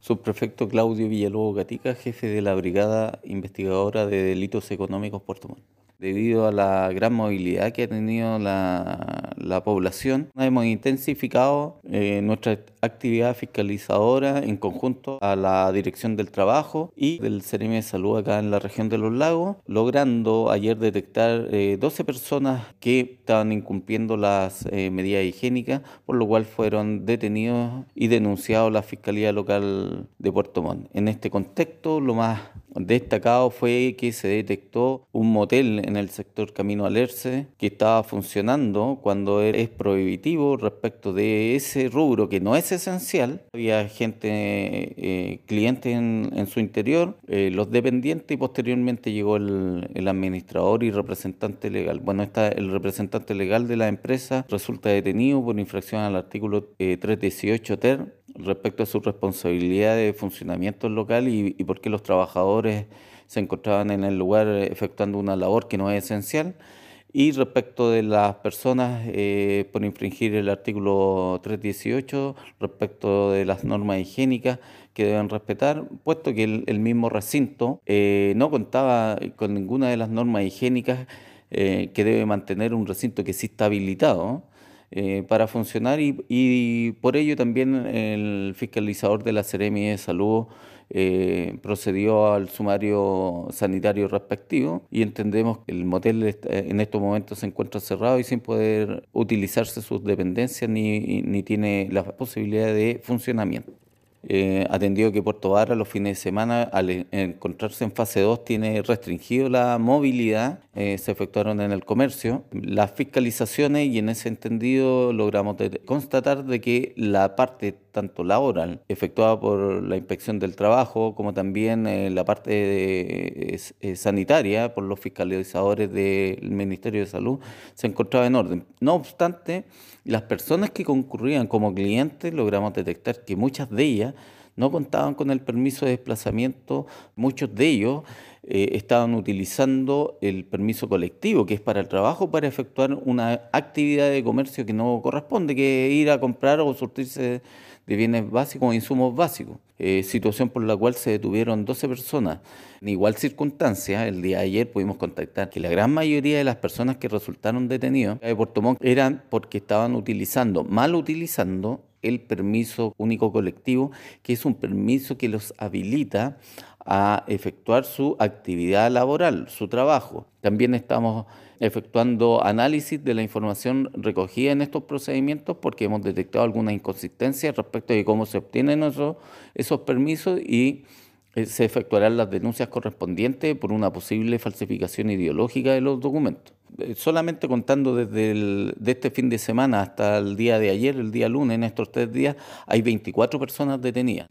Subprefecto Claudio Villalobos Gatica, jefe de la Brigada Investigadora de Delitos Económicos Puerto Montt. Debido a la gran movilidad que ha tenido la, la población, hemos intensificado eh, nuestra actividad fiscalizadora en conjunto a la Dirección del Trabajo y del CEREMI de Salud acá en la región de Los Lagos, logrando ayer detectar eh, 12 personas que estaban incumpliendo las eh, medidas higiénicas, por lo cual fueron detenidos y denunciados a la Fiscalía Local de Puerto Montt. En este contexto, lo más destacado fue que se detectó un motel en el sector Camino Alerce que estaba funcionando cuando es prohibitivo respecto de ese rubro que no es esencial. Había gente, eh, clientes en, su interior, eh, los dependientes y posteriormente llegó el, el, administrador y representante legal. Bueno, está el representante legal de la empresa resulta detenido por infracción al artículo eh, 318 TER respecto a su responsabilidad de funcionamiento local y, por qué los trabajadores se encontraban en el lugar efectuando una labor que no es esencial. Y respecto de las personas eh, por infringir el artículo 318, respecto de las normas higiénicas que deben respetar, puesto que el, el mismo recinto eh, no contaba con ninguna de las normas higiénicas eh, que debe mantener un recinto que sí está habilitado. Eh, para funcionar y, y, por ello también el fiscalizador de la Seremi de Salud eh, procedió al sumario sanitario respectivo y entendemos que el motel en estos momentos se encuentra cerrado y sin poder utilizarse sus dependencias ni, ni tiene la posibilidad de funcionamiento. Eh, atendido que Puerto Vara los fines de semana, al encontrarse en fase 2, tiene restringido la movilidad, eh, se efectuaron en el comercio. Las fiscalizaciones y en ese entendido logramos constatar de que la parte tanto laboral efectuada por la inspección del trabajo como también eh, la parte sanitaria por los fiscalizadores del Ministerio de Salud se encontraba en orden. No obstante, las personas que concurrían como clientes logramos detectar que muchas de ellas no contaban con el permiso de desplazamiento, muchos de ellos eh, estaban utilizando el permiso colectivo, que es para el trabajo, para efectuar una actividad de comercio que no corresponde, que es ir a comprar o surtirse de bienes básicos o insumos básicos. Eh, situación por la cual se detuvieron 12 personas. En igual circunstancia, el día de ayer pudimos contactar que la gran mayoría de las personas que resultaron detenidas de Puerto Montt eran porque estaban utilizando, mal utilizando el permiso único colectivo, que es un permiso que los habilita a efectuar su actividad laboral, su trabajo. También estamos efectuando análisis de la información recogida en estos procedimientos porque hemos detectado alguna inconsistencia respecto de cómo se obtienen esos, esos permisos y se efectuarán las denuncias correspondientes por una posible falsificación ideológica de los documentos. Eh, solamente contando desde este fin de semana hasta el día de ayer, el día lunes, en estos tres días, hay 24 personas detenidas.